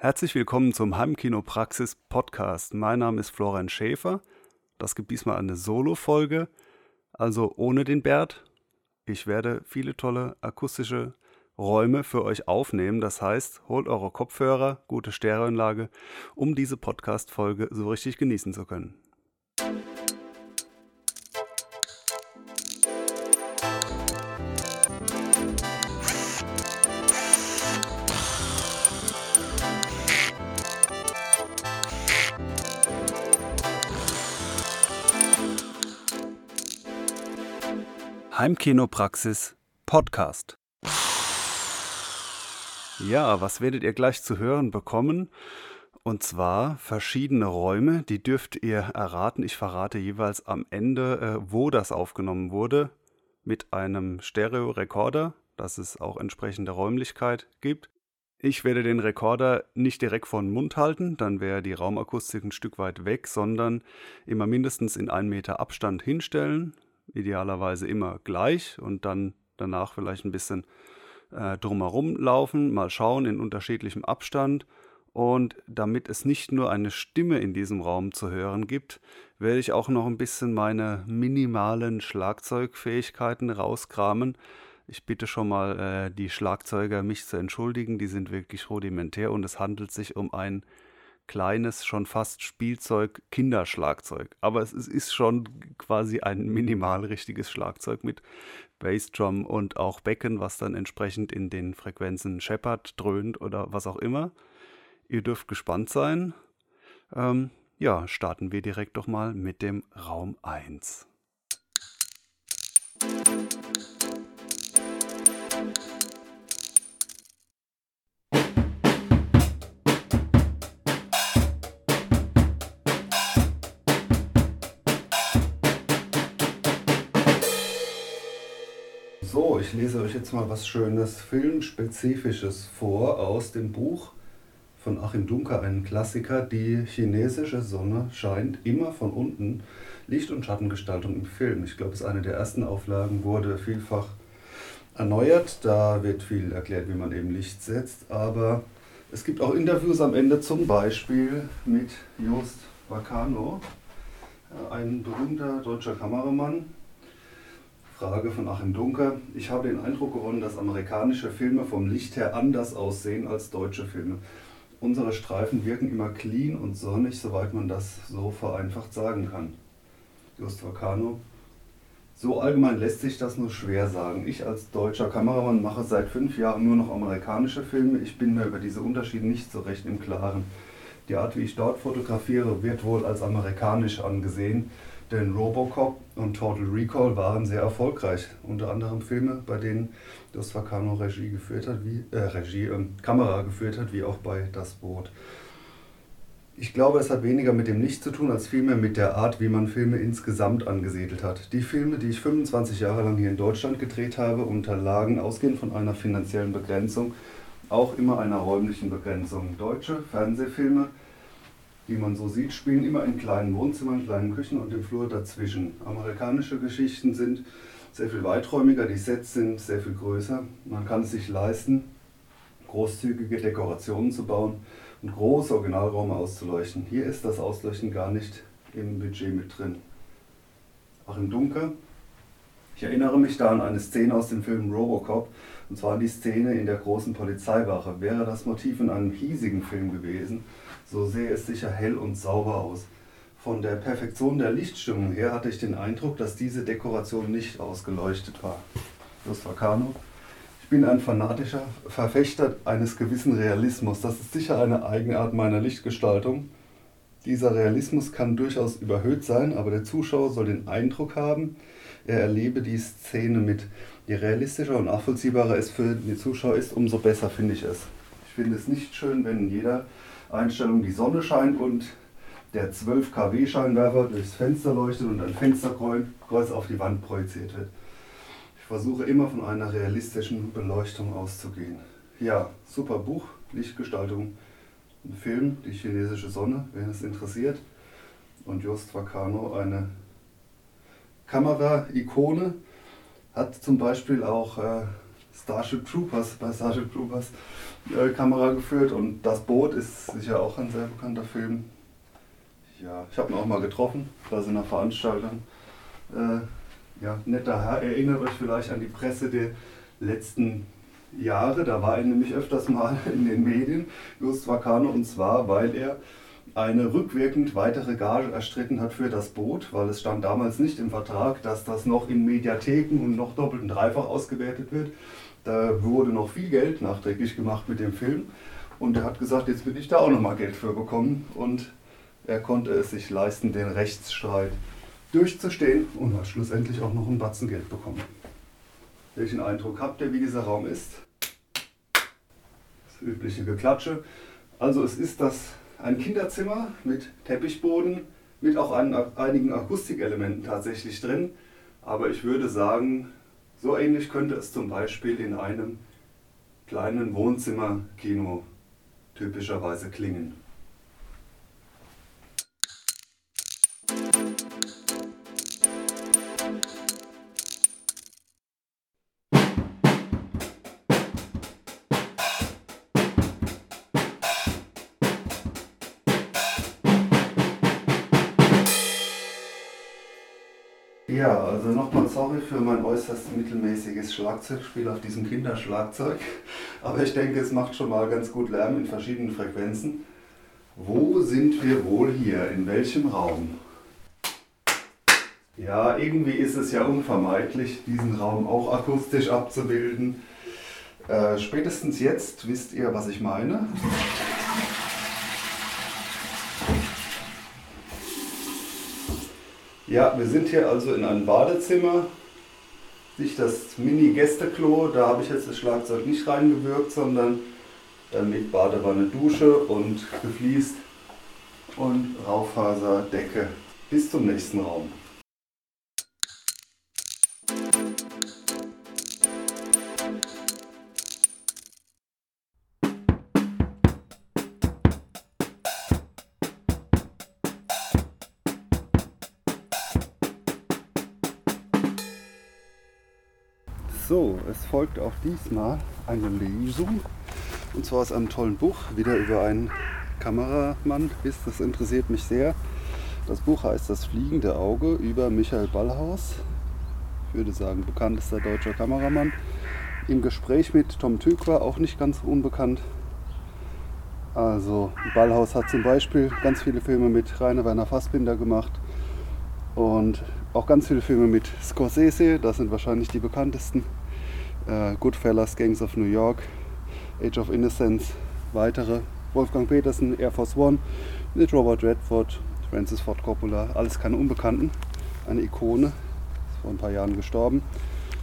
Herzlich willkommen zum Heimkinopraxis Podcast. Mein Name ist Florian Schäfer. Das gibt diesmal eine Solo-Folge, also ohne den Bert. Ich werde viele tolle akustische Räume für euch aufnehmen. Das heißt, holt eure Kopfhörer, gute Stereoanlage, um diese Podcast-Folge so richtig genießen zu können. Heimkinopraxis Podcast. Ja, was werdet ihr gleich zu hören bekommen? Und zwar verschiedene Räume, die dürft ihr erraten. Ich verrate jeweils am Ende, äh, wo das aufgenommen wurde, mit einem Stereo-Rekorder, dass es auch entsprechende Räumlichkeit gibt. Ich werde den Rekorder nicht direkt vor den Mund halten, dann wäre die Raumakustik ein Stück weit weg, sondern immer mindestens in einen Meter Abstand hinstellen, idealerweise immer gleich und dann danach vielleicht ein bisschen äh, drumherum laufen, mal schauen in unterschiedlichem Abstand. Und damit es nicht nur eine Stimme in diesem Raum zu hören gibt, werde ich auch noch ein bisschen meine minimalen Schlagzeugfähigkeiten rauskramen. Ich bitte schon mal äh, die Schlagzeuger, mich zu entschuldigen, die sind wirklich rudimentär und es handelt sich um ein kleines, schon fast Spielzeug-Kinderschlagzeug. Aber es ist schon quasi ein minimal richtiges Schlagzeug mit Bassdrum und auch Becken, was dann entsprechend in den Frequenzen scheppert, dröhnt oder was auch immer. Ihr dürft gespannt sein. Ähm, ja, starten wir direkt doch mal mit dem Raum 1. So, ich lese euch jetzt mal was Schönes Filmspezifisches vor aus dem Buch von Achim Dunker, einem Klassiker. Die chinesische Sonne scheint immer von unten. Licht- und Schattengestaltung im Film. Ich glaube, es ist eine der ersten Auflagen, wurde vielfach erneuert. Da wird viel erklärt, wie man eben Licht setzt. Aber es gibt auch Interviews am Ende, zum Beispiel mit Jost Vacano, ein berühmter deutscher Kameramann, Frage von Achim Dunker. Ich habe den Eindruck gewonnen, dass amerikanische Filme vom Licht her anders aussehen als deutsche Filme. Unsere Streifen wirken immer clean und sonnig, soweit man das so vereinfacht sagen kann. Just Vacano. So allgemein lässt sich das nur schwer sagen. Ich als deutscher Kameramann mache seit fünf Jahren nur noch amerikanische Filme. Ich bin mir über diese Unterschiede nicht so recht im Klaren. Die Art, wie ich dort fotografiere, wird wohl als amerikanisch angesehen. Denn Robocop und Total Recall waren sehr erfolgreich. Unter anderem Filme, bei denen Dos Vacano Regie geführt hat, wie, äh, Regie, äh, Kamera geführt hat, wie auch bei Das Boot. Ich glaube, es hat weniger mit dem Licht zu tun, als vielmehr mit der Art, wie man Filme insgesamt angesiedelt hat. Die Filme, die ich 25 Jahre lang hier in Deutschland gedreht habe, unterlagen ausgehend von einer finanziellen Begrenzung auch immer einer räumlichen Begrenzung. Deutsche Fernsehfilme die man so sieht, spielen immer in kleinen Wohnzimmern, kleinen Küchen und im Flur dazwischen. Amerikanische Geschichten sind sehr viel weiträumiger, die Sets sind sehr viel größer. Man kann es sich leisten, großzügige Dekorationen zu bauen und große Originalräume auszuleuchten. Hier ist das Ausleuchten gar nicht im Budget mit drin. Auch im Dunkel. Ich erinnere mich da an eine Szene aus dem Film Robocop, und zwar die Szene in der großen Polizeiwache. Wäre das Motiv in einem hiesigen Film gewesen, so sehe es sicher hell und sauber aus. Von der Perfektion der Lichtstimmung her hatte ich den Eindruck, dass diese Dekoration nicht ausgeleuchtet war. Just Vacano. Ich bin ein fanatischer Verfechter eines gewissen Realismus. Das ist sicher eine Eigenart meiner Lichtgestaltung. Dieser Realismus kann durchaus überhöht sein, aber der Zuschauer soll den Eindruck haben, erlebe die Szene mit. Je realistischer und nachvollziehbarer es für den Zuschauer ist, umso besser finde ich es. Ich finde es nicht schön, wenn jeder Einstellung die Sonne scheint und der 12 kW Scheinwerfer durchs Fenster leuchtet und ein Fensterkreuz auf die Wand projiziert wird. Ich versuche immer von einer realistischen Beleuchtung auszugehen. Ja, super Buch, Lichtgestaltung, ein Film, die chinesische Sonne, wen es interessiert. Und Just Vacano, eine Kamera-Ikone, hat zum Beispiel auch äh, Starship Troopers, bei Starship Troopers äh, Kamera geführt und Das Boot ist sicher auch ein sehr bekannter Film. Ja, ich habe ihn auch mal getroffen bei so einer Veranstaltung. Äh, ja, netter Herr, erinnert euch vielleicht an die Presse der letzten Jahre, da war er nämlich öfters mal in den Medien, Just Vacano, und zwar, weil er eine rückwirkend weitere Gage erstritten hat für das Boot, weil es stand damals nicht im Vertrag, dass das noch in Mediatheken und noch doppelt und dreifach ausgewertet wird. Da wurde noch viel Geld nachträglich gemacht mit dem Film und er hat gesagt, jetzt will ich da auch nochmal Geld für bekommen und er konnte es sich leisten, den Rechtsstreit durchzustehen und hat schlussendlich auch noch ein Batzen Geld bekommen. Welchen Eindruck habt ihr, wie dieser Raum ist? Das übliche Geklatsche. Also es ist das ein Kinderzimmer mit Teppichboden, mit auch ein, einigen Akustikelementen tatsächlich drin. Aber ich würde sagen, so ähnlich könnte es zum Beispiel in einem kleinen Wohnzimmerkino typischerweise klingen. Ja, also nochmal sorry für mein äußerst mittelmäßiges Schlagzeugspiel auf diesem Kinderschlagzeug. Aber ich denke, es macht schon mal ganz gut Lärm in verschiedenen Frequenzen. Wo sind wir wohl hier? In welchem Raum? Ja, irgendwie ist es ja unvermeidlich, diesen Raum auch akustisch abzubilden. Äh, spätestens jetzt wisst ihr, was ich meine. Ja, wir sind hier also in einem Badezimmer. Nicht das Mini-Gästeklo, da habe ich jetzt das Schlagzeug nicht reingewirkt, sondern dann mit Badewanne, Dusche und gefliest und Rauffaserdecke. Bis zum nächsten Raum. Folgt auch diesmal eine Lesung. Und zwar aus einem tollen Buch, wieder über einen Kameramann. Das interessiert mich sehr. Das Buch heißt Das fliegende Auge über Michael Ballhaus. Ich würde sagen, bekanntester deutscher Kameramann. Im Gespräch mit Tom Tykwer, auch nicht ganz unbekannt. Also, Ballhaus hat zum Beispiel ganz viele Filme mit Rainer Werner Fassbinder gemacht. Und auch ganz viele Filme mit Scorsese, das sind wahrscheinlich die bekanntesten. Äh, Goodfellas, Gangs of New York, Age of Innocence, weitere. Wolfgang Petersen, Air Force One, mit Robert Redford, Francis Ford Coppola, alles keine Unbekannten. Eine Ikone, ist vor ein paar Jahren gestorben.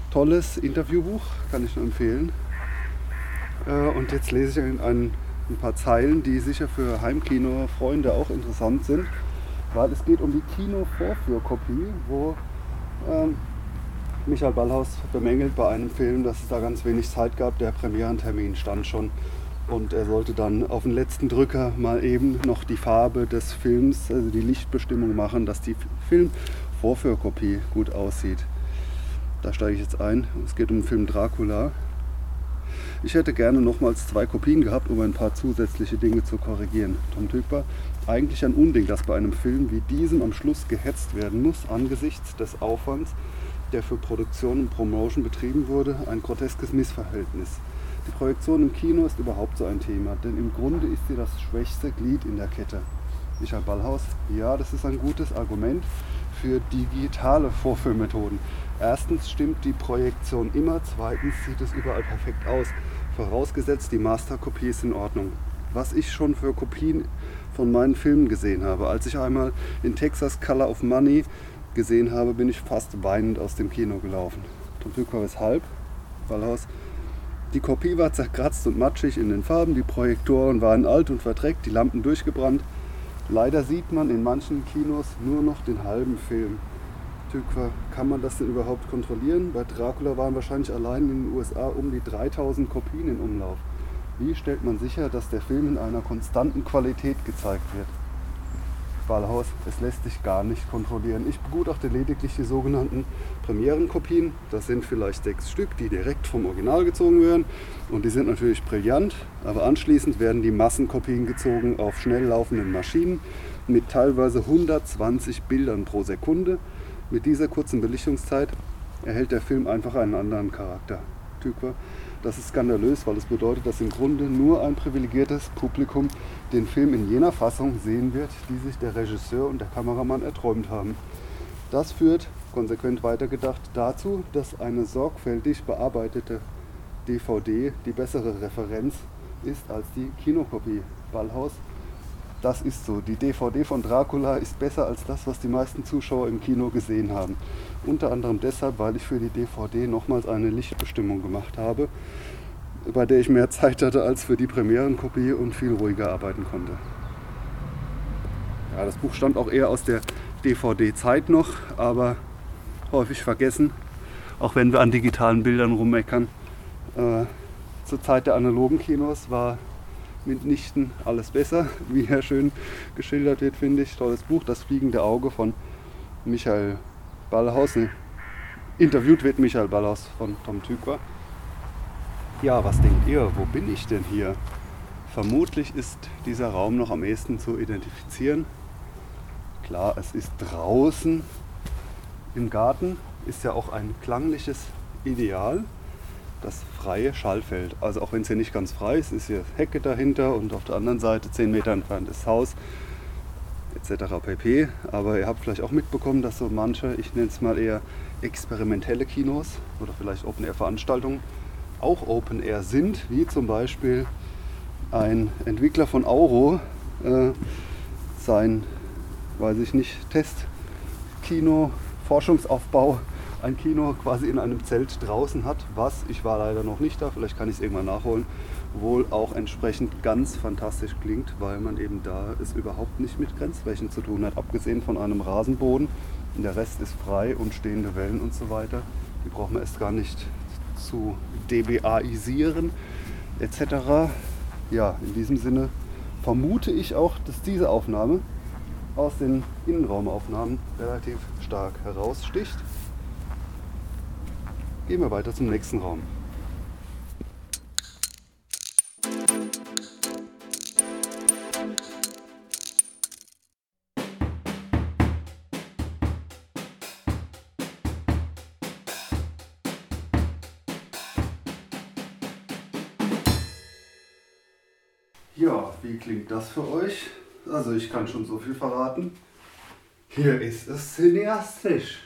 Tolles Interviewbuch, kann ich nur empfehlen. Äh, und jetzt lese ich ein, ein, ein paar Zeilen, die sicher für Heimkino-Freunde auch interessant sind weil es geht um die Kino-Vorführkopie, wo ähm, Michael Ballhaus bemängelt bei einem Film, dass es da ganz wenig Zeit gab. Der Premierentermin stand schon und er sollte dann auf den letzten Drücker mal eben noch die Farbe des Films, also die Lichtbestimmung machen, dass die Film-Vorführkopie gut aussieht. Da steige ich jetzt ein. Es geht um den Film Dracula. Ich hätte gerne nochmals zwei Kopien gehabt, um ein paar zusätzliche Dinge zu korrigieren. Tom Tykwer eigentlich ein Unding, dass bei einem Film wie diesem am Schluss gehetzt werden muss, angesichts des Aufwands, der für Produktion und Promotion betrieben wurde, ein groteskes Missverhältnis. Die Projektion im Kino ist überhaupt so ein Thema, denn im Grunde ist sie das schwächste Glied in der Kette. Michael Ballhaus, ja, das ist ein gutes Argument für digitale Vorführmethoden. Erstens stimmt die Projektion immer, zweitens sieht es überall perfekt aus, vorausgesetzt die Masterkopie ist in Ordnung. Was ich schon für Kopien von meinen Filmen gesehen habe. Als ich einmal in Texas Color of Money gesehen habe, bin ich fast weinend aus dem Kino gelaufen. Tom Tykwer weshalb? Ballhaus. Die Kopie war zerkratzt und matschig in den Farben, die Projektoren waren alt und verdreckt, die Lampen durchgebrannt. Leider sieht man in manchen Kinos nur noch den halben Film. Kann man das denn überhaupt kontrollieren? Bei Dracula waren wahrscheinlich allein in den USA um die 3000 Kopien in Umlauf. Wie stellt man sicher, dass der Film in einer konstanten Qualität gezeigt wird? Ballhaus. Es lässt sich gar nicht kontrollieren. Ich begutachte lediglich die sogenannten Premierenkopien. Das sind vielleicht sechs Stück, die direkt vom Original gezogen werden. Und die sind natürlich brillant. Aber anschließend werden die Massenkopien gezogen auf schnell laufenden Maschinen mit teilweise 120 Bildern pro Sekunde. Mit dieser kurzen Belichtungszeit erhält der Film einfach einen anderen Charakter. Tykwer. Das ist skandalös, weil es bedeutet, dass im Grunde nur ein privilegiertes Publikum den Film in jener Fassung sehen wird, die sich der Regisseur und der Kameramann erträumt haben. Das führt, konsequent weitergedacht, dazu, dass eine sorgfältig bearbeitete DVD die bessere Referenz ist als die Kinokopie. Ballhaus das ist so. Die DVD von Dracula ist besser als das, was die meisten Zuschauer im Kino gesehen haben. Unter anderem deshalb, weil ich für die DVD nochmals eine Lichtbestimmung gemacht habe, bei der ich mehr Zeit hatte als für die Premierenkopie und viel ruhiger arbeiten konnte. Ja, das Buch stammt auch eher aus der DVD-Zeit noch, aber häufig vergessen, auch wenn wir an digitalen Bildern rummeckern. Äh, zur Zeit der analogen Kinos war mitnichten alles besser, wie er schön geschildert wird, finde ich. Tolles Buch, Das fliegende Auge von Michael Ballhaus. Nee, interviewt wird Michael Ballhaus von Tom Tykwer. Ja, was denkt ihr? Wo bin ich denn hier? Vermutlich ist dieser Raum noch am ehesten zu identifizieren. Klar, es ist draußen im Garten, ist ja auch ein klangliches Ideal das freie Schallfeld. Also auch wenn es hier nicht ganz frei ist, ist hier Hecke dahinter und auf der anderen Seite 10 Meter entfernt ist Haus etc. pp. Aber ihr habt vielleicht auch mitbekommen, dass so manche, ich nenne es mal eher experimentelle Kinos oder vielleicht Open-Air-Veranstaltungen auch Open-Air sind, wie zum Beispiel ein Entwickler von Auro äh, sein, weiß ich nicht, Testkino, Forschungsaufbau ein Kino quasi in einem Zelt draußen hat, was, ich war leider noch nicht da, vielleicht kann ich es irgendwann nachholen, wohl auch entsprechend ganz fantastisch klingt, weil man eben da es überhaupt nicht mit Grenzflächen zu tun hat, abgesehen von einem Rasenboden. Der Rest ist frei und stehende Wellen und so weiter. Die braucht man erst gar nicht zu DBAisieren etc. Ja, in diesem Sinne vermute ich auch, dass diese Aufnahme aus den Innenraumaufnahmen relativ stark heraussticht. Gehen wir weiter zum nächsten Raum. Ja, wie klingt das für euch? Also ich kann schon so viel verraten. Hier ist es cineastisch.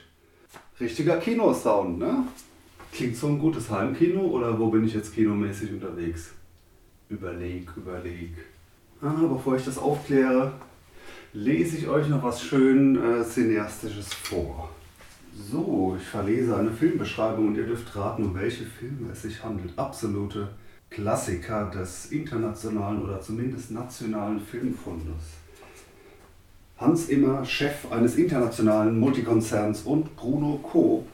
Richtiger Kinosound, ne? Klingt so ein gutes Heimkino oder wo bin ich jetzt kinomäßig unterwegs? Überleg, überleg. Ah, bevor ich das aufkläre, lese ich euch noch was schön äh, Cineastisches vor. So, ich verlese eine Filmbeschreibung und ihr dürft raten, um welche Filme es sich handelt. Absolute Klassiker des internationalen oder zumindest nationalen Filmfundes. Hans Immer, Chef eines internationalen Multikonzerns und Bruno Koop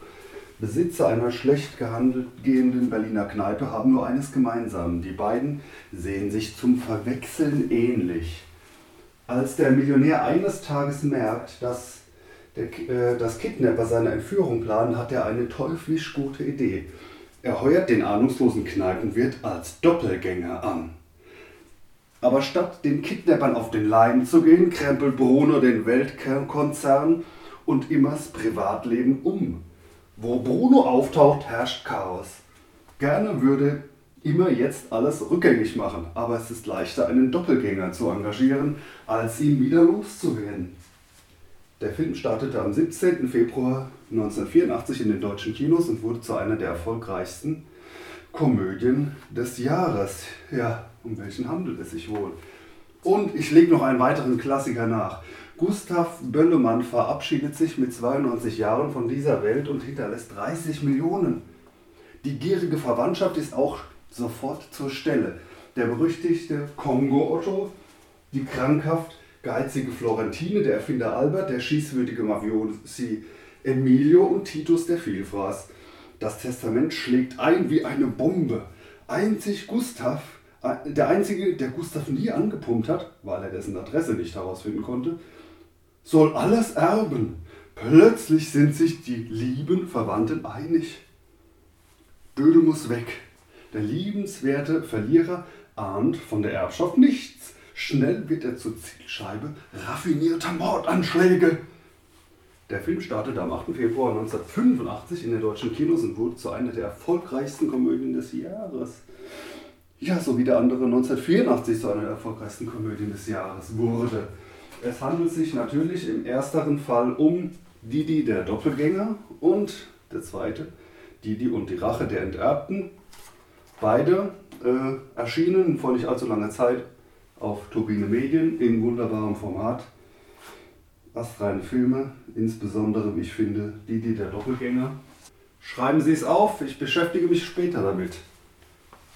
Besitzer einer schlecht gehandelt gehenden Berliner Kneipe haben nur eines gemeinsam. Die beiden sehen sich zum Verwechseln ähnlich. Als der Millionär eines Tages merkt, dass der, äh, das Kidnapper seine Entführung planen, hat er eine teuflisch gute Idee. Er heuert den ahnungslosen Kneipenwirt als Doppelgänger an. Aber statt den Kidnappern auf den Leim zu gehen, krempelt Bruno den Weltkonzern und Immers Privatleben um. Wo Bruno auftaucht, herrscht Chaos. Gerne würde immer jetzt alles rückgängig machen, aber es ist leichter, einen Doppelgänger zu engagieren, als ihn wieder loszuwerden. Der Film startete am 17. Februar 1984 in den deutschen Kinos und wurde zu einer der erfolgreichsten Komödien des Jahres. Ja, um welchen handelt es sich wohl? Und ich lege noch einen weiteren Klassiker nach. Gustav Böllemann verabschiedet sich mit 92 Jahren von dieser Welt und hinterlässt 30 Millionen. Die gierige Verwandtschaft ist auch sofort zur Stelle. Der berüchtigte Kongo Otto, die krankhaft geizige Florentine, der Erfinder Albert, der schießwürdige Mafiosi Emilio und Titus der Vielfraß. Das Testament schlägt ein wie eine Bombe. Einzig Gustav, äh, der einzige, der Gustav nie angepumpt hat, weil er dessen Adresse nicht herausfinden konnte, soll alles erben. Plötzlich sind sich die lieben Verwandten einig. Böde muss weg. Der liebenswerte Verlierer ahnt von der Erbschaft nichts. Schnell wird er zur Zielscheibe raffinierter Mordanschläge. Der Film startete am 8. Februar 1985 in den deutschen Kinos und wurde zu einer der erfolgreichsten Komödien des Jahres. Ja, so wie der andere 1984 zu einer der erfolgreichsten Komödien des Jahres wurde. Es handelt sich natürlich im ersteren Fall um Didi der Doppelgänger und der zweite Didi und die Rache der Enterbten. Beide äh, erschienen vor nicht allzu langer Zeit auf Turbine Medien in wunderbarem Format. Astreine Filme, insbesondere, wie ich finde, Didi der Doppelgänger. Schreiben Sie es auf, ich beschäftige mich später damit.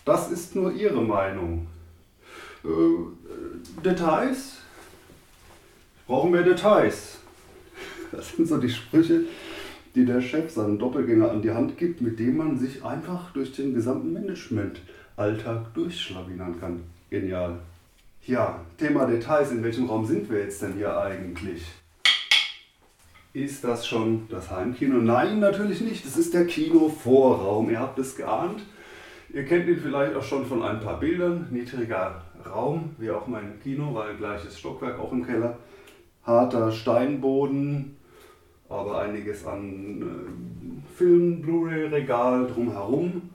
Das ist nur Ihre Meinung. Äh, Details? Brauchen wir Details? Das sind so die Sprüche, die der Chef seinem Doppelgänger an die Hand gibt, mit dem man sich einfach durch den gesamten Management-Alltag durchschlawinern kann. Genial. Ja, Thema Details. In welchem Raum sind wir jetzt denn hier eigentlich? Ist das schon das Heimkino? Nein, natürlich nicht. Es ist der Kinovorraum. Ihr habt es geahnt. Ihr kennt ihn vielleicht auch schon von ein paar Bildern. Niedriger Raum, wie auch mein Kino, weil gleiches Stockwerk auch im Keller. Harter Steinboden, aber einiges an äh, Film, Blu-ray-Regal drumherum.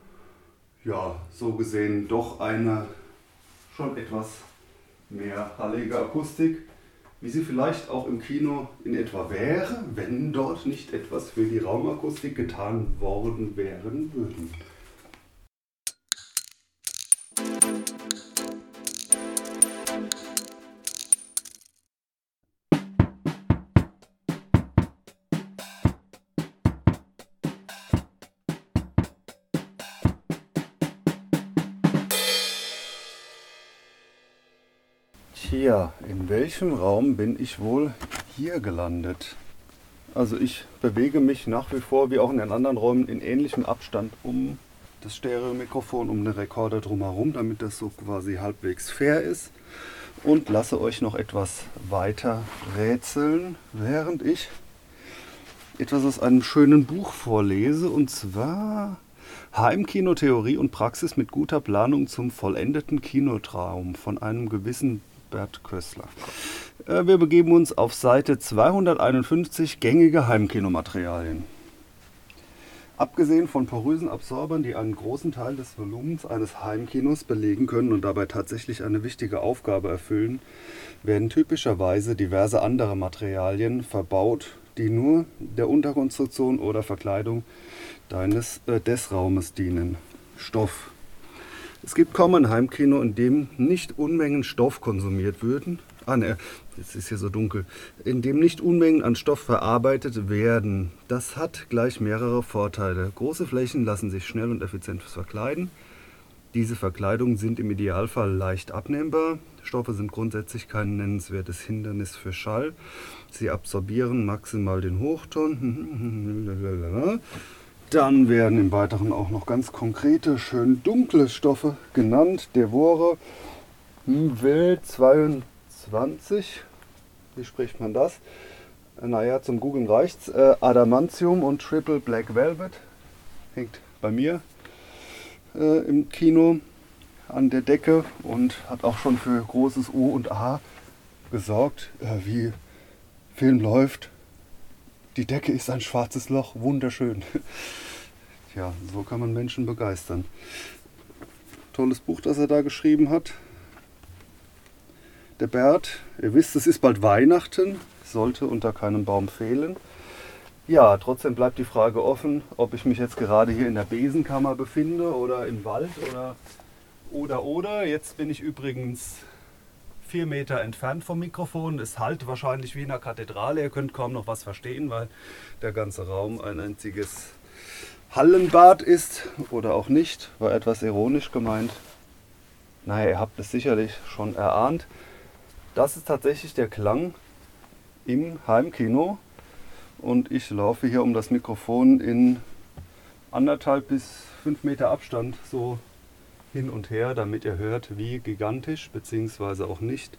Ja, so gesehen doch eine schon etwas mehr hallige Akustik, wie sie vielleicht auch im Kino in etwa wäre, wenn dort nicht etwas für die Raumakustik getan worden wären würden. Welchem Raum bin ich wohl hier gelandet? Also ich bewege mich nach wie vor, wie auch in den anderen Räumen, in ähnlichem Abstand um das Stereomikrofon, um den Rekorder drumherum, damit das so quasi halbwegs fair ist. Und lasse euch noch etwas weiter rätseln, während ich etwas aus einem schönen Buch vorlese. Und zwar Heimkino Theorie und Praxis mit guter Planung zum vollendeten Kinotraum von einem gewissen Bert Kössler. Äh, wir begeben uns auf Seite 251 gängige Heimkinomaterialien. Abgesehen von porösen Absorbern, die einen großen Teil des Volumens eines Heimkinos belegen können und dabei tatsächlich eine wichtige Aufgabe erfüllen, werden typischerweise diverse andere Materialien verbaut, die nur der Unterkonstruktion oder Verkleidung deines, äh, des Raumes dienen. Stoff, es gibt kaum ein Heimkino, in dem nicht Unmengen Stoff konsumiert würden. Ah ne, jetzt ist hier so dunkel. In dem nicht Unmengen an Stoff verarbeitet werden. Das hat gleich mehrere Vorteile. Große Flächen lassen sich schnell und effizient verkleiden. Diese Verkleidungen sind im Idealfall leicht abnehmbar. Stoffe sind grundsätzlich kein nennenswertes Hindernis für Schall. Sie absorbieren maximal den Hochton. Dann werden im Weiteren auch noch ganz konkrete, schön dunkle Stoffe genannt. Devore W22. Wie spricht man das? Naja, zum Googlen reicht's. Äh, Adamantium und Triple Black Velvet. Hängt bei mir äh, im Kino an der Decke und hat auch schon für großes O und A gesorgt. Äh, wie Film läuft, die Decke ist ein schwarzes Loch, wunderschön. Ja, so kann man Menschen begeistern. Tolles Buch, das er da geschrieben hat. Der Bert, ihr wisst, es ist bald Weihnachten, sollte unter keinem Baum fehlen. Ja, trotzdem bleibt die Frage offen, ob ich mich jetzt gerade hier in der Besenkammer befinde oder im Wald oder oder oder. Jetzt bin ich übrigens vier Meter entfernt vom Mikrofon. Es halt wahrscheinlich wie in einer Kathedrale. Ihr könnt kaum noch was verstehen, weil der ganze Raum ein einziges Hallenbad ist oder auch nicht, war etwas ironisch gemeint. Naja, ihr habt es sicherlich schon erahnt. Das ist tatsächlich der Klang im Heimkino und ich laufe hier um das Mikrofon in anderthalb bis fünf Meter Abstand so hin und her, damit ihr hört, wie gigantisch bzw. auch nicht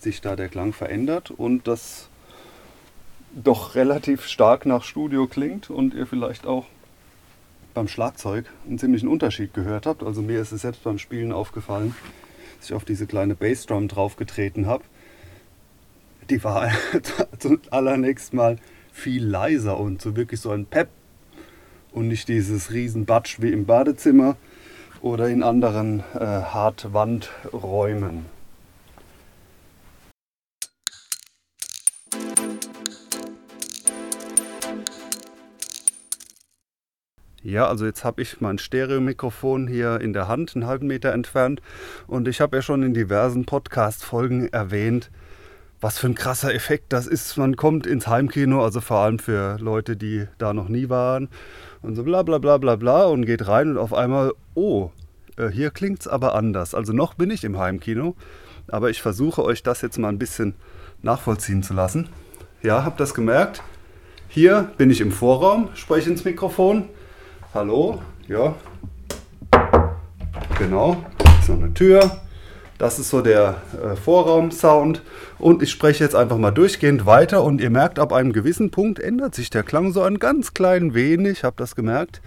sich da der Klang verändert und das doch relativ stark nach Studio klingt und ihr vielleicht auch beim Schlagzeug einen ziemlichen Unterschied gehört habt. Also mir ist es selbst beim Spielen aufgefallen, dass ich auf diese kleine Bassdrum draufgetreten habe. Die war zum allernächst Mal viel leiser und so wirklich so ein Pep und nicht dieses Riesenbatsch wie im Badezimmer oder in anderen äh, Hartwandräumen. Ja, also jetzt habe ich mein Stereomikrofon hier in der Hand, einen halben Meter entfernt. Und ich habe ja schon in diversen Podcast-Folgen erwähnt, was für ein krasser Effekt das ist. Man kommt ins Heimkino, also vor allem für Leute, die da noch nie waren. Und so bla bla bla bla bla und geht rein und auf einmal, oh, äh, hier klingt es aber anders. Also noch bin ich im Heimkino, aber ich versuche euch das jetzt mal ein bisschen nachvollziehen zu lassen. Ja, habt das gemerkt? Hier bin ich im Vorraum, spreche ins Mikrofon. Hallo, ja. Genau, noch eine Tür. Das ist so der äh, Vorraum-Sound. Und ich spreche jetzt einfach mal durchgehend weiter und ihr merkt, ab einem gewissen Punkt ändert sich der Klang so ein ganz klein wenig. Habt das gemerkt?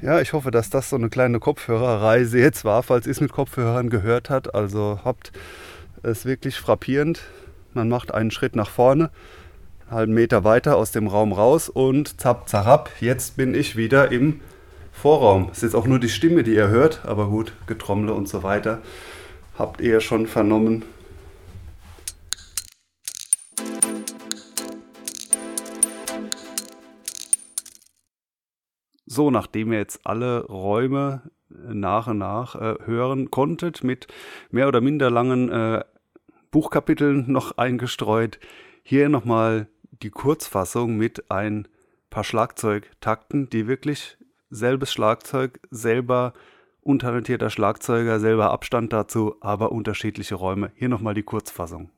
Ja, ich hoffe, dass das so eine kleine Kopfhörerreise jetzt war, falls ihr es mit Kopfhörern gehört habt. Also habt es wirklich frappierend. Man macht einen Schritt nach vorne halben Meter weiter aus dem Raum raus und zapp, zarab, jetzt bin ich wieder im Vorraum. Ist jetzt auch nur die Stimme, die ihr hört, aber gut, Getrommle und so weiter habt ihr schon vernommen. So, nachdem ihr jetzt alle Räume nach und nach äh, hören konntet, mit mehr oder minder langen äh, Buchkapiteln noch eingestreut, hier nochmal die Kurzfassung mit ein paar Schlagzeugtakten, die wirklich selbes Schlagzeug, selber untalentierter Schlagzeuger, selber Abstand dazu, aber unterschiedliche Räume. Hier nochmal die Kurzfassung.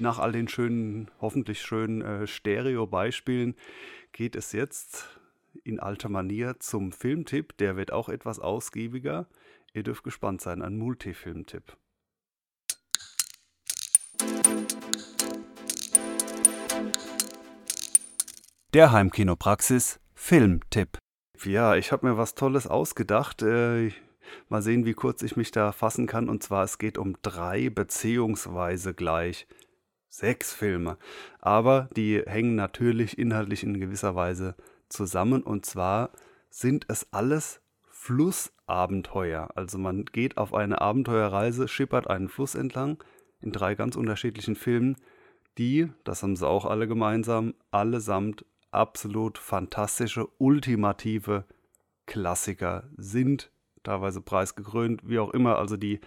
Nach all den schönen, hoffentlich schönen äh, Stereo-Beispielen geht es jetzt in alter Manier zum Filmtipp. Der wird auch etwas ausgiebiger. Ihr dürft gespannt sein, ein Multifilmtipp. Der Heimkinopraxis Filmtipp. Ja, ich habe mir was Tolles ausgedacht. Äh, mal sehen, wie kurz ich mich da fassen kann. Und zwar, es geht um drei beziehungsweise gleich sechs Filme. Aber die hängen natürlich inhaltlich in gewisser Weise zusammen. Und zwar sind es alles Flussabenteuer. Also man geht auf eine Abenteuerreise, schippert einen Fluss entlang in drei ganz unterschiedlichen Filmen, die, das haben sie auch alle gemeinsam, allesamt absolut fantastische, ultimative Klassiker sind, teilweise preisgekrönt, wie auch immer. Also die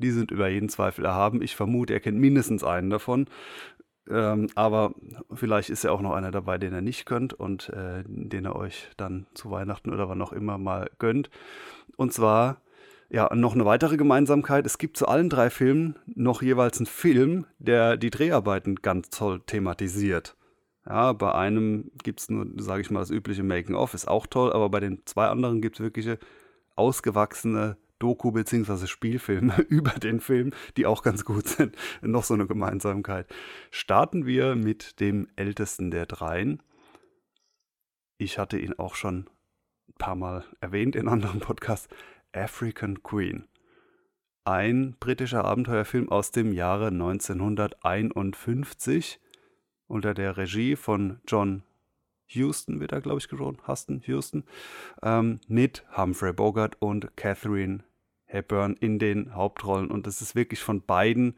die sind über jeden Zweifel erhaben. Ich vermute, er kennt mindestens einen davon. Ähm, aber vielleicht ist ja auch noch einer dabei, den er nicht könnt und äh, den er euch dann zu Weihnachten oder wann auch immer mal gönnt. Und zwar, ja, noch eine weitere Gemeinsamkeit. Es gibt zu allen drei Filmen noch jeweils einen Film, der die Dreharbeiten ganz toll thematisiert. Ja, bei einem gibt es nur, sage ich mal, das übliche Making-of, ist auch toll, aber bei den zwei anderen gibt es wirkliche ausgewachsene Doku- bzw. Spielfilme über den Film, die auch ganz gut sind. Noch so eine Gemeinsamkeit. Starten wir mit dem ältesten der dreien. Ich hatte ihn auch schon ein paar Mal erwähnt in anderen Podcasts. African Queen. Ein britischer Abenteuerfilm aus dem Jahre 1951 unter der Regie von John Houston wird er, glaube ich, gesprochen, Huston, Houston, ähm, mit Humphrey Bogart und Catherine Hepburn in den Hauptrollen. Und das ist wirklich von beiden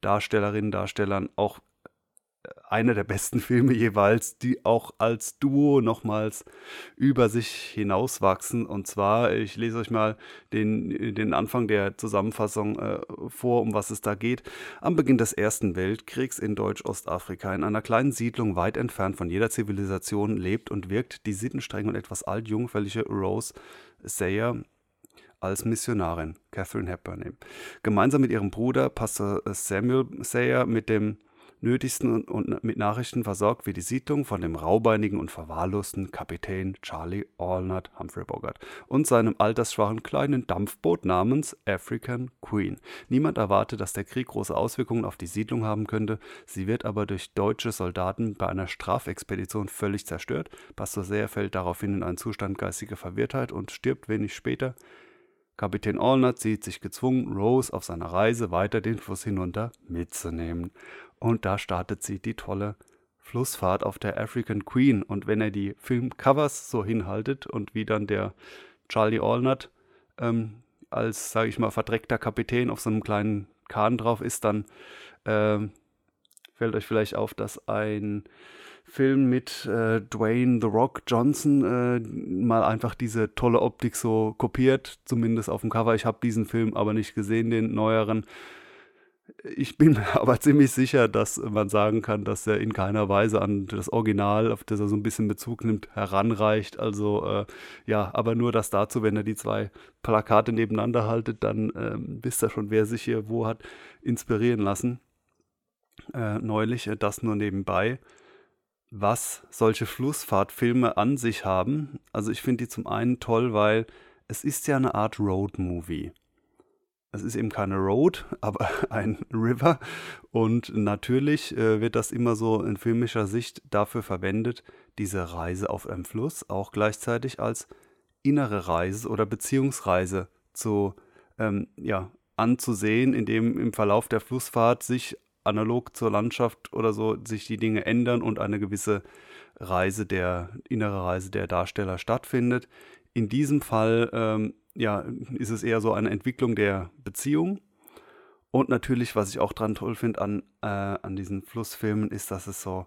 Darstellerinnen, Darstellern auch einer der besten Filme jeweils, die auch als Duo nochmals über sich hinauswachsen. Und zwar, ich lese euch mal den, den Anfang der Zusammenfassung äh, vor, um was es da geht. Am Beginn des Ersten Weltkriegs in Deutsch-Ostafrika, in einer kleinen Siedlung weit entfernt von jeder Zivilisation, lebt und wirkt die sittenstrenge und etwas altjungfällige Rose Sayer als Missionarin, Catherine Hepburn. Gemeinsam mit ihrem Bruder, Pastor Samuel Sayer, mit dem Nötigsten und mit Nachrichten versorgt wird die Siedlung von dem raubeinigen und verwahrlosten Kapitän Charlie Allnut Humphrey Bogart und seinem altersschwachen kleinen Dampfboot namens African Queen. Niemand erwartet, dass der Krieg große Auswirkungen auf die Siedlung haben könnte. Sie wird aber durch deutsche Soldaten bei einer Strafexpedition völlig zerstört. Pastor Seher fällt daraufhin in einen Zustand geistiger Verwirrtheit und stirbt wenig später. Kapitän Allnut sieht sich gezwungen, Rose auf seiner Reise weiter den Fluss hinunter mitzunehmen. Und da startet sie die tolle Flussfahrt auf der African Queen. Und wenn er die Filmcovers so hinhaltet und wie dann der Charlie Allnut ähm, als, sage ich mal, verdreckter Kapitän auf so einem kleinen Kahn drauf ist, dann äh, fällt euch vielleicht auf, dass ein Film mit äh, Dwayne The Rock Johnson äh, mal einfach diese tolle Optik so kopiert, zumindest auf dem Cover. Ich habe diesen Film aber nicht gesehen, den neueren. Ich bin aber ziemlich sicher, dass man sagen kann, dass er in keiner Weise an das Original, auf das er so ein bisschen Bezug nimmt, heranreicht. Also äh, ja, aber nur das dazu, wenn er die zwei Plakate nebeneinander haltet, dann äh, wisst ihr schon, wer sich hier wo hat inspirieren lassen. Äh, neulich, äh, das nur nebenbei. Was solche Flussfahrtfilme an sich haben, also ich finde die zum einen toll, weil es ist ja eine Art Road-Movie es ist eben keine Road, aber ein River. Und natürlich äh, wird das immer so in filmischer Sicht dafür verwendet, diese Reise auf einem Fluss auch gleichzeitig als innere Reise oder Beziehungsreise zu, ähm, ja, anzusehen, indem im Verlauf der Flussfahrt sich analog zur Landschaft oder so sich die Dinge ändern und eine gewisse Reise der, innere Reise der Darsteller stattfindet. In diesem Fall ähm, ja, ist es eher so eine Entwicklung der Beziehung. Und natürlich, was ich auch dran toll finde an, äh, an diesen Flussfilmen, ist, dass es so,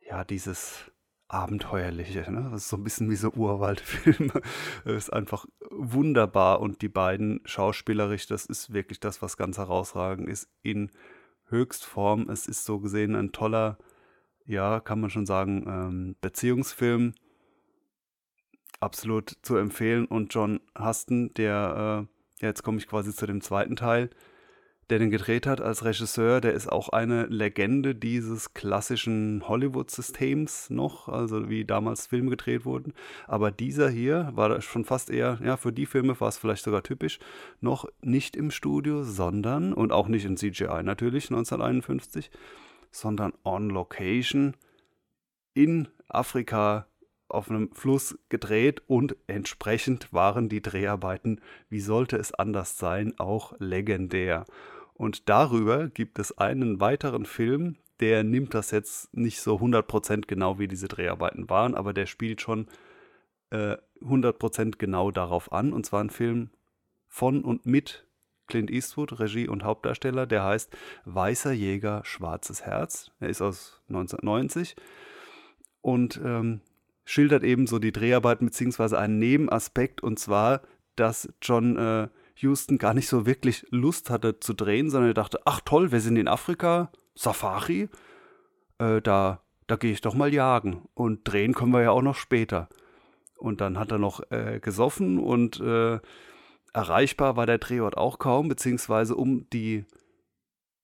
ja, dieses Abenteuerliche, ne? Das ist so ein bisschen wie so Urwaldfilme. Ist einfach wunderbar und die beiden schauspielerisch, das ist wirklich das, was ganz herausragend ist, in Höchstform. Es ist so gesehen ein toller, ja, kann man schon sagen, ähm, Beziehungsfilm absolut zu empfehlen. Und John Huston, der, äh, ja, jetzt komme ich quasi zu dem zweiten Teil, der den gedreht hat als Regisseur, der ist auch eine Legende dieses klassischen Hollywood-Systems noch, also wie damals Filme gedreht wurden. Aber dieser hier war schon fast eher, ja, für die Filme war es vielleicht sogar typisch, noch nicht im Studio, sondern, und auch nicht in CGI natürlich, 1951, sondern on Location in Afrika auf einem Fluss gedreht und entsprechend waren die Dreharbeiten, wie sollte es anders sein, auch legendär. Und darüber gibt es einen weiteren Film, der nimmt das jetzt nicht so 100% genau, wie diese Dreharbeiten waren, aber der spielt schon äh, 100% genau darauf an. Und zwar ein Film von und mit Clint Eastwood, Regie und Hauptdarsteller, der heißt Weißer Jäger, Schwarzes Herz. Er ist aus 1990. Und ähm, schildert eben so die Dreharbeiten beziehungsweise einen Nebenaspekt und zwar, dass John äh, Houston gar nicht so wirklich Lust hatte zu drehen, sondern er dachte, ach toll, wir sind in Afrika, Safari, äh, da, da gehe ich doch mal jagen und drehen können wir ja auch noch später. Und dann hat er noch äh, gesoffen und äh, erreichbar war der Drehort auch kaum, beziehungsweise um die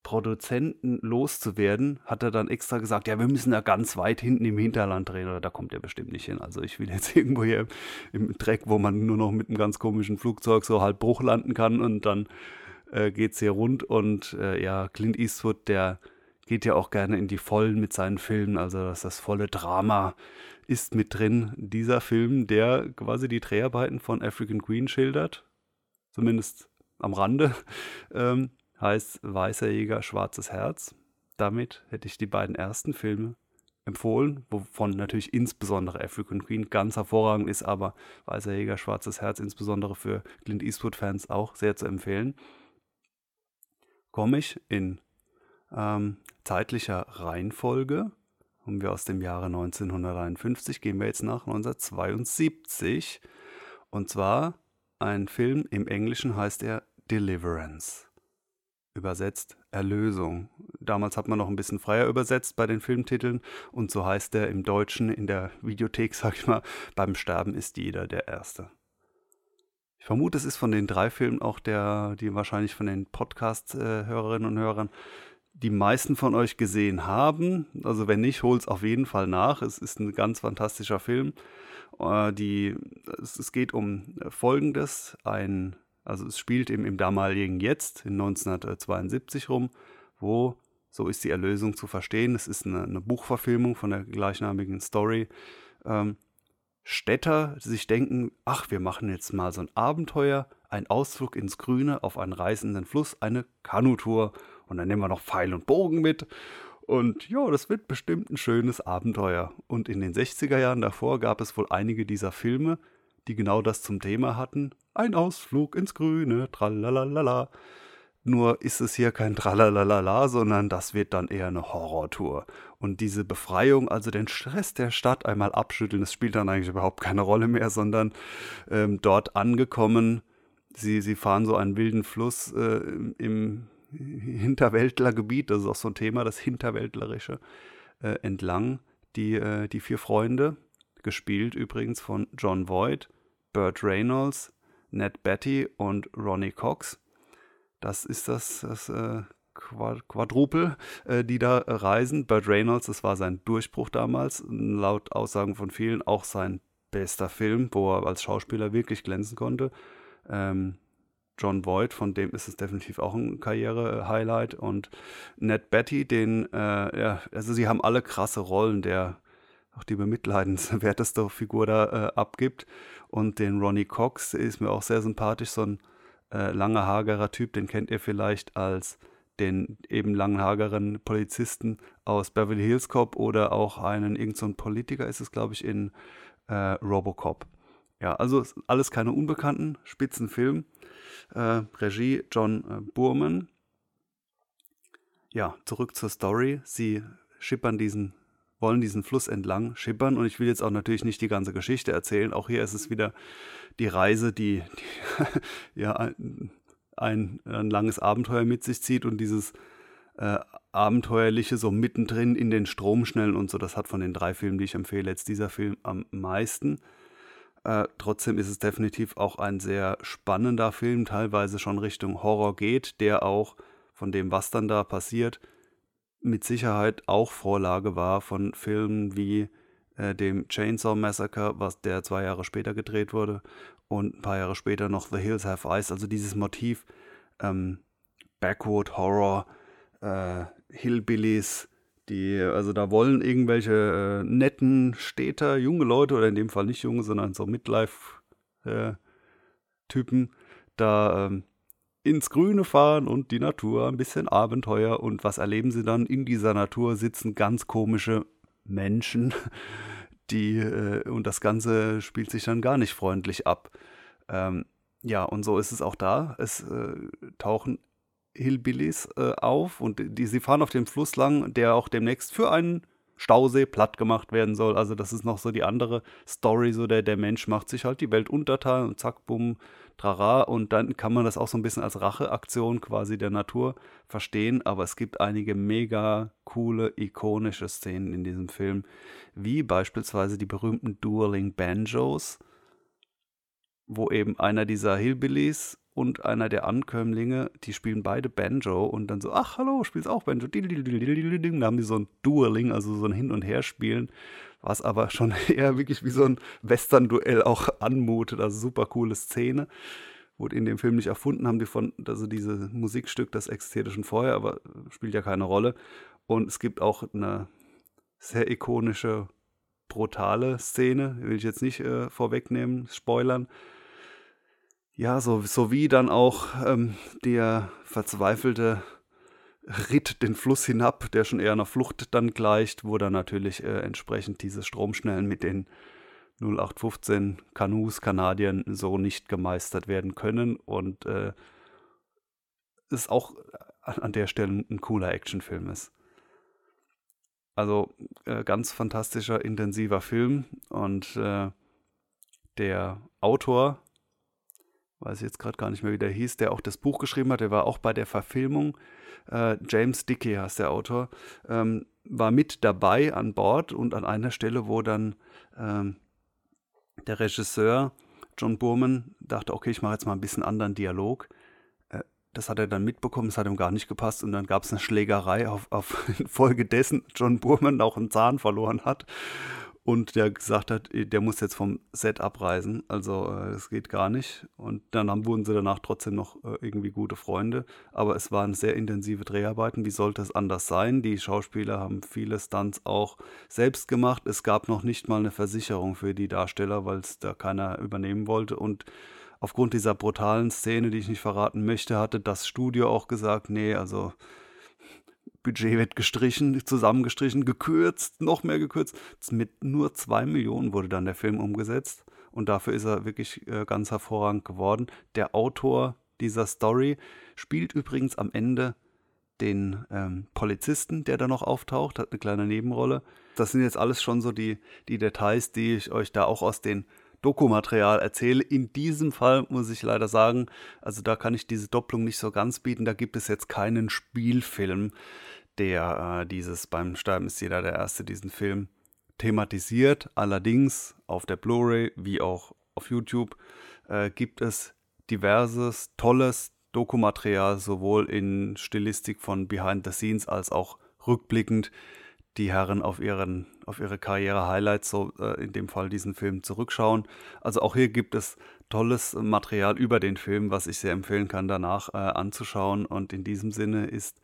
Produzenten loszuwerden, hat er dann extra gesagt, ja, wir müssen da ganz weit hinten im Hinterland drehen, oder da kommt er bestimmt nicht hin. Also ich will jetzt irgendwo hier im Dreck, wo man nur noch mit einem ganz komischen Flugzeug so halb Bruch landen kann und dann äh, geht es hier rund. Und äh, ja, Clint Eastwood, der geht ja auch gerne in die Vollen mit seinen Filmen, also dass das volle Drama ist mit drin. Dieser Film, der quasi die Dreharbeiten von African Queen schildert, zumindest am Rande, ähm, heißt Weißer Jäger, Schwarzes Herz. Damit hätte ich die beiden ersten Filme empfohlen, wovon natürlich insbesondere African Queen ganz hervorragend ist, aber Weißer Jäger, Schwarzes Herz insbesondere für Clint Eastwood-Fans auch sehr zu empfehlen. Komme ich in ähm, zeitlicher Reihenfolge, kommen wir aus dem Jahre 1951, gehen wir jetzt nach 1972 und zwar ein Film, im Englischen heißt er Deliverance übersetzt Erlösung. Damals hat man noch ein bisschen freier übersetzt bei den Filmtiteln und so heißt er im Deutschen in der Videothek, sag ich mal, beim Sterben ist jeder der Erste. Ich vermute, es ist von den drei Filmen auch der, die wahrscheinlich von den Podcast-Hörerinnen und Hörern die meisten von euch gesehen haben. Also wenn nicht, holt es auf jeden Fall nach. Es ist ein ganz fantastischer Film. Äh, die, es, es geht um Folgendes. Ein also es spielt eben im damaligen Jetzt, in 1972 rum, wo, so ist die Erlösung zu verstehen, es ist eine, eine Buchverfilmung von der gleichnamigen Story, ähm, Städter sich denken, ach, wir machen jetzt mal so ein Abenteuer, ein Ausflug ins Grüne auf einen reißenden Fluss, eine Kanutour und dann nehmen wir noch Pfeil und Bogen mit. Und ja, das wird bestimmt ein schönes Abenteuer. Und in den 60er Jahren davor gab es wohl einige dieser Filme, die genau das zum Thema hatten. Ein Ausflug ins Grüne, tralalala. Nur ist es hier kein Tralalala, sondern das wird dann eher eine Horrortour. Und diese Befreiung, also den Stress der Stadt einmal abschütteln, das spielt dann eigentlich überhaupt keine Rolle mehr, sondern ähm, dort angekommen, sie, sie fahren so einen wilden Fluss äh, im Hinterwäldlergebiet, das ist auch so ein Thema, das Hinterwäldlerische, äh, entlang. Die, äh, die vier Freunde, gespielt übrigens von John Voight, Burt Reynolds, Ned Betty und Ronnie Cox. Das ist das, das äh, Quadrupel, äh, die da reisen. Burt Reynolds, das war sein Durchbruch damals, laut Aussagen von vielen auch sein bester Film, wo er als Schauspieler wirklich glänzen konnte. Ähm, John Voight, von dem ist es definitiv auch ein Karriere-Highlight. Und Ned Betty, den, äh, ja, also sie haben alle krasse Rollen. Der auch die bemitleidenswerteste Figur da äh, abgibt. Und den Ronnie Cox ist mir auch sehr sympathisch, so ein äh, langer, hagerer Typ, den kennt ihr vielleicht als den eben langen, hageren Polizisten aus Beverly Hills Cop oder auch einen, irgendein so Politiker ist es, glaube ich, in äh, Robocop. Ja, also alles keine Unbekannten, Spitzenfilm. Äh, Regie John äh, Burman. Ja, zurück zur Story. Sie schippern diesen wollen diesen Fluss entlang schippern. Und ich will jetzt auch natürlich nicht die ganze Geschichte erzählen. Auch hier ist es wieder die Reise, die, die ja ein, ein, langes Abenteuer mit sich zieht und dieses äh, abenteuerliche so mittendrin in den Strom schnellen und so. Das hat von den drei Filmen, die ich empfehle, jetzt dieser Film am meisten. Äh, trotzdem ist es definitiv auch ein sehr spannender Film, teilweise schon Richtung Horror geht, der auch von dem, was dann da passiert, mit Sicherheit auch Vorlage war von Filmen wie äh, dem Chainsaw Massacre, was der zwei Jahre später gedreht wurde, und ein paar Jahre später noch The Hills Have Eyes. Also dieses Motiv ähm, Backwood Horror, äh, Hillbillies, die, also da wollen irgendwelche äh, netten Städter, junge Leute, oder in dem Fall nicht junge, sondern so Midlife-Typen, äh, da ähm, ins Grüne fahren und die Natur, ein bisschen Abenteuer. Und was erleben sie dann? In dieser Natur sitzen ganz komische Menschen, die, äh, und das Ganze spielt sich dann gar nicht freundlich ab. Ähm, ja, und so ist es auch da. Es äh, tauchen Hillbillies äh, auf und die, sie fahren auf dem Fluss lang, der auch demnächst für einen Stausee platt gemacht werden soll. Also das ist noch so die andere Story, so der, der Mensch macht sich halt die Welt untertan und zack, bumm, trara. Und dann kann man das auch so ein bisschen als Racheaktion quasi der Natur verstehen. Aber es gibt einige mega coole, ikonische Szenen in diesem Film, wie beispielsweise die berühmten Dueling Banjos, wo eben einer dieser Hillbillies und einer der Ankömmlinge, die spielen beide Banjo und dann so, ach hallo, spielst auch Banjo. Da haben die so ein Dueling, also so ein Hin- und Herspielen, was aber schon eher wirklich wie so ein Western-Duell auch anmutet. Also super coole Szene. Wurde in dem Film nicht erfunden, haben die von, also dieses Musikstück, das existierte schon vorher, aber spielt ja keine Rolle. Und es gibt auch eine sehr ikonische, brutale Szene, will ich jetzt nicht äh, vorwegnehmen, spoilern ja, so, so wie dann auch ähm, der verzweifelte Ritt den Fluss hinab, der schon eher einer Flucht dann gleicht, wo dann natürlich äh, entsprechend diese Stromschnellen mit den 0815 Kanus, Kanadiern so nicht gemeistert werden können und äh, ist auch an der Stelle ein cooler Actionfilm ist. Also äh, ganz fantastischer, intensiver Film und äh, der Autor, weiß ich jetzt gerade gar nicht mehr, wie der hieß, der auch das Buch geschrieben hat, der war auch bei der Verfilmung, äh, James Dickey heißt der Autor, ähm, war mit dabei an Bord und an einer Stelle, wo dann ähm, der Regisseur John Burman dachte, okay, ich mache jetzt mal ein bisschen anderen Dialog. Äh, das hat er dann mitbekommen, es hat ihm gar nicht gepasst und dann gab es eine Schlägerei, auf, auf infolgedessen John Burman auch einen Zahn verloren hat und der gesagt hat, äh, der muss jetzt vom Set abreisen, also äh, das geht gar nicht. Und dann haben, wurden sie danach trotzdem noch äh, irgendwie gute Freunde, aber es waren sehr intensive Dreharbeiten. Wie sollte es anders sein? Die Schauspieler haben viele Stunts auch selbst gemacht. Es gab noch nicht mal eine Versicherung für die Darsteller, weil es da keiner übernehmen wollte und Aufgrund dieser brutalen Szene, die ich nicht verraten möchte, hatte das Studio auch gesagt, nee, also Budget wird gestrichen, zusammengestrichen, gekürzt, noch mehr gekürzt. Mit nur zwei Millionen wurde dann der Film umgesetzt und dafür ist er wirklich äh, ganz hervorragend geworden. Der Autor dieser Story spielt übrigens am Ende den ähm, Polizisten, der da noch auftaucht, hat eine kleine Nebenrolle. Das sind jetzt alles schon so die, die Details, die ich euch da auch aus den Dokumaterial erzähle. In diesem Fall muss ich leider sagen, also da kann ich diese Doppelung nicht so ganz bieten. Da gibt es jetzt keinen Spielfilm, der äh, dieses beim Sterben ist jeder der Erste diesen Film thematisiert. Allerdings auf der Blu-ray wie auch auf YouTube äh, gibt es diverses tolles Dokumaterial, sowohl in Stilistik von Behind the Scenes als auch rückblickend die Herren auf, ihren, auf ihre Karriere-Highlights, so äh, in dem Fall diesen Film, zurückschauen. Also auch hier gibt es tolles Material über den Film, was ich sehr empfehlen kann, danach äh, anzuschauen. Und in diesem Sinne ist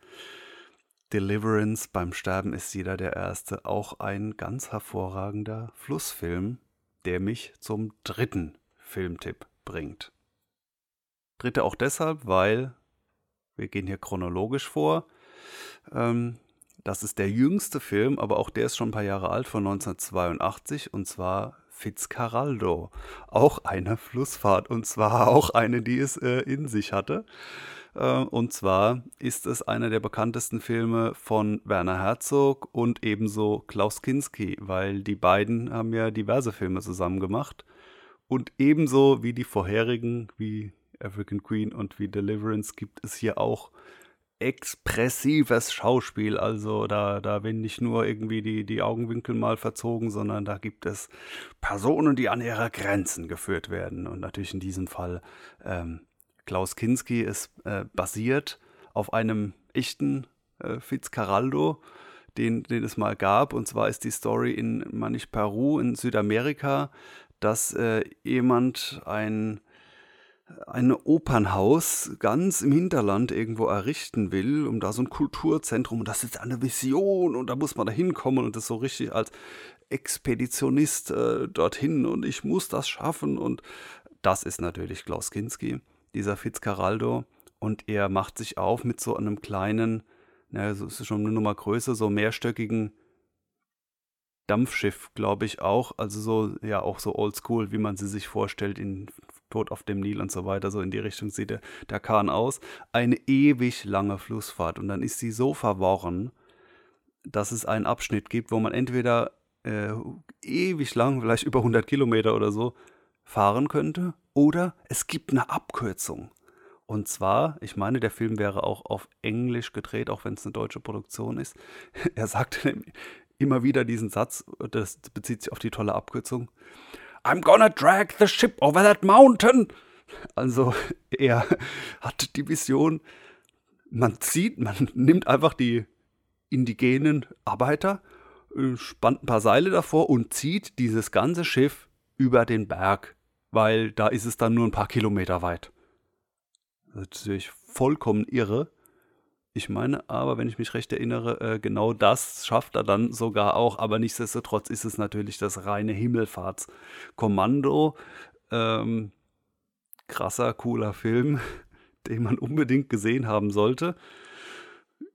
Deliverance, beim Sterben ist jeder der Erste, auch ein ganz hervorragender Flussfilm, der mich zum dritten Filmtipp bringt. Dritte auch deshalb, weil wir gehen hier chronologisch vor. Ähm, das ist der jüngste Film, aber auch der ist schon ein paar Jahre alt, von 1982, und zwar Fitzcarraldo. Auch eine Flussfahrt, und zwar auch eine, die es äh, in sich hatte. Äh, und zwar ist es einer der bekanntesten Filme von Werner Herzog und ebenso Klaus Kinski, weil die beiden haben ja diverse Filme zusammen gemacht. Und ebenso wie die vorherigen, wie African Queen und wie Deliverance, gibt es hier auch expressives Schauspiel. Also da, da werden nicht nur irgendwie die, die Augenwinkel mal verzogen, sondern da gibt es Personen, die an ihre Grenzen geführt werden. Und natürlich in diesem Fall ähm, Klaus Kinski ist äh, basiert auf einem echten äh, Fitzcarraldo, den, den es mal gab. Und zwar ist die Story in Manich Peru in Südamerika, dass äh, jemand ein ein Opernhaus ganz im Hinterland irgendwo errichten will, um da so ein Kulturzentrum, und das ist eine Vision und da muss man da hinkommen und das so richtig als Expeditionist äh, dorthin. Und ich muss das schaffen. Und das ist natürlich Klaus Kinski dieser Fitzcarraldo. Und er macht sich auf mit so einem kleinen, naja, so ist schon eine Nummer größer, so mehrstöckigen Dampfschiff, glaube ich auch. Also so, ja, auch so oldschool, wie man sie sich vorstellt in Tod auf dem Nil und so weiter. So in die Richtung sieht der, der Kahn aus. Eine ewig lange Flussfahrt. Und dann ist sie so verworren, dass es einen Abschnitt gibt, wo man entweder äh, ewig lang, vielleicht über 100 Kilometer oder so, fahren könnte oder es gibt eine Abkürzung. Und zwar, ich meine, der Film wäre auch auf Englisch gedreht, auch wenn es eine deutsche Produktion ist. Er sagte immer wieder diesen Satz, das bezieht sich auf die tolle Abkürzung. I'm gonna drag the ship over that mountain. Also er hat die Vision, man zieht, man nimmt einfach die indigenen Arbeiter, äh, spannt ein paar Seile davor und zieht dieses ganze Schiff über den Berg, weil da ist es dann nur ein paar Kilometer weit. Das ist natürlich vollkommen irre. Ich meine aber, wenn ich mich recht erinnere, äh, genau das schafft er dann sogar auch. Aber nichtsdestotrotz ist es natürlich das reine Himmelfahrtskommando. Ähm, krasser, cooler Film, den man unbedingt gesehen haben sollte.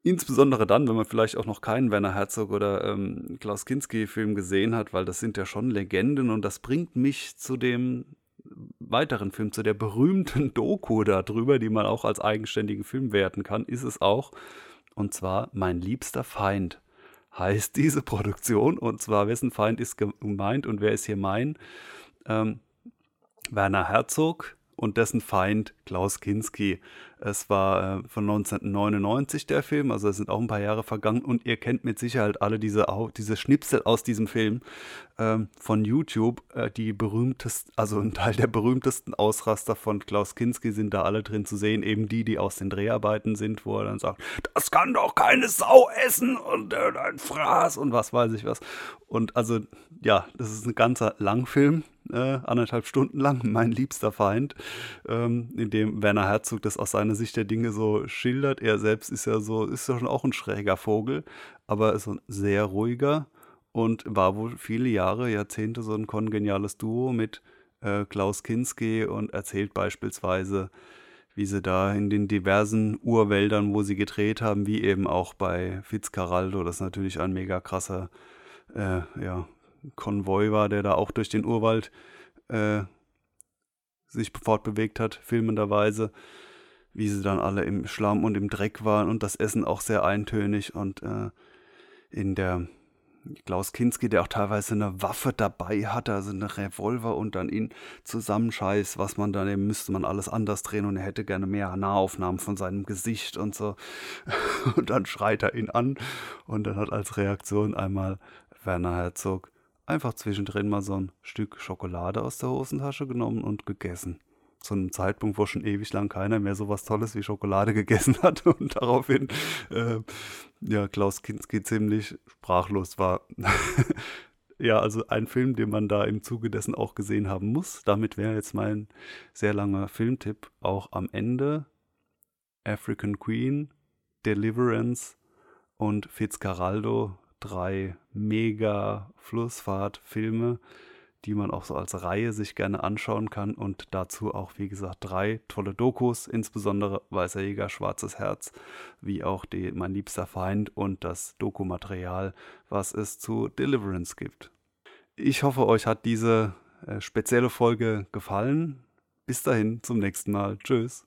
Insbesondere dann, wenn man vielleicht auch noch keinen Werner Herzog oder ähm, Klaus Kinski-Film gesehen hat, weil das sind ja schon Legenden und das bringt mich zu dem weiteren Film, zu der berühmten Doku darüber, die man auch als eigenständigen Film werten kann, ist es auch. Und zwar Mein liebster Feind heißt diese Produktion. Und zwar, wessen Feind ist gemeint und wer ist hier mein? Ähm, Werner Herzog, und dessen Feind Klaus Kinski. Es war äh, von 1999 der Film, also es sind auch ein paar Jahre vergangen und ihr kennt mit Sicherheit alle diese, diese Schnipsel aus diesem Film ähm, von YouTube. Äh, die berühmtesten, also ein Teil der berühmtesten Ausraster von Klaus Kinski sind da alle drin zu sehen, eben die, die aus den Dreharbeiten sind, wo er dann sagt, das kann doch keine Sau essen und äh, ein Fraß und was weiß ich was. Und also, ja, das ist ein ganzer Langfilm äh, anderthalb Stunden lang, mein liebster Feind, ähm, in dem Werner Herzog das aus seiner Sicht der Dinge so schildert. Er selbst ist ja so, ist ja schon auch ein schräger Vogel, aber ist ein sehr ruhiger und war wohl viele Jahre, Jahrzehnte so ein kongeniales Duo mit äh, Klaus Kinski und erzählt beispielsweise, wie sie da in den diversen Urwäldern, wo sie gedreht haben, wie eben auch bei Fitzcarraldo, das ist natürlich ein mega krasser äh, ja, Konvoi war, der da auch durch den Urwald äh, sich fortbewegt hat, filmenderweise, wie sie dann alle im Schlamm und im Dreck waren und das Essen auch sehr eintönig und äh, in der Klaus Kinski, der auch teilweise eine Waffe dabei hatte, also eine Revolver und dann ihn zusammenscheißt, was man dann eben müsste man alles anders drehen und er hätte gerne mehr Nahaufnahmen von seinem Gesicht und so. Und dann schreit er ihn an und dann hat als Reaktion einmal Werner Herzog einfach zwischendrin mal so ein Stück Schokolade aus der Hosentasche genommen und gegessen. Zu einem Zeitpunkt, wo schon ewig lang keiner mehr so was Tolles wie Schokolade gegessen hat und daraufhin äh, ja, Klaus Kinski ziemlich sprachlos war. ja, also ein Film, den man da im Zuge dessen auch gesehen haben muss. Damit wäre jetzt mein sehr langer Filmtipp auch am Ende. African Queen, Deliverance und Fitzcarraldo drei mega Flussfahrtfilme, die man auch so als Reihe sich gerne anschauen kann und dazu auch, wie gesagt, drei tolle Dokus, insbesondere Weißer Jäger, Schwarzes Herz, wie auch die Mein liebster Feind und das Dokumaterial, was es zu Deliverance gibt. Ich hoffe, euch hat diese äh, spezielle Folge gefallen. Bis dahin, zum nächsten Mal. Tschüss.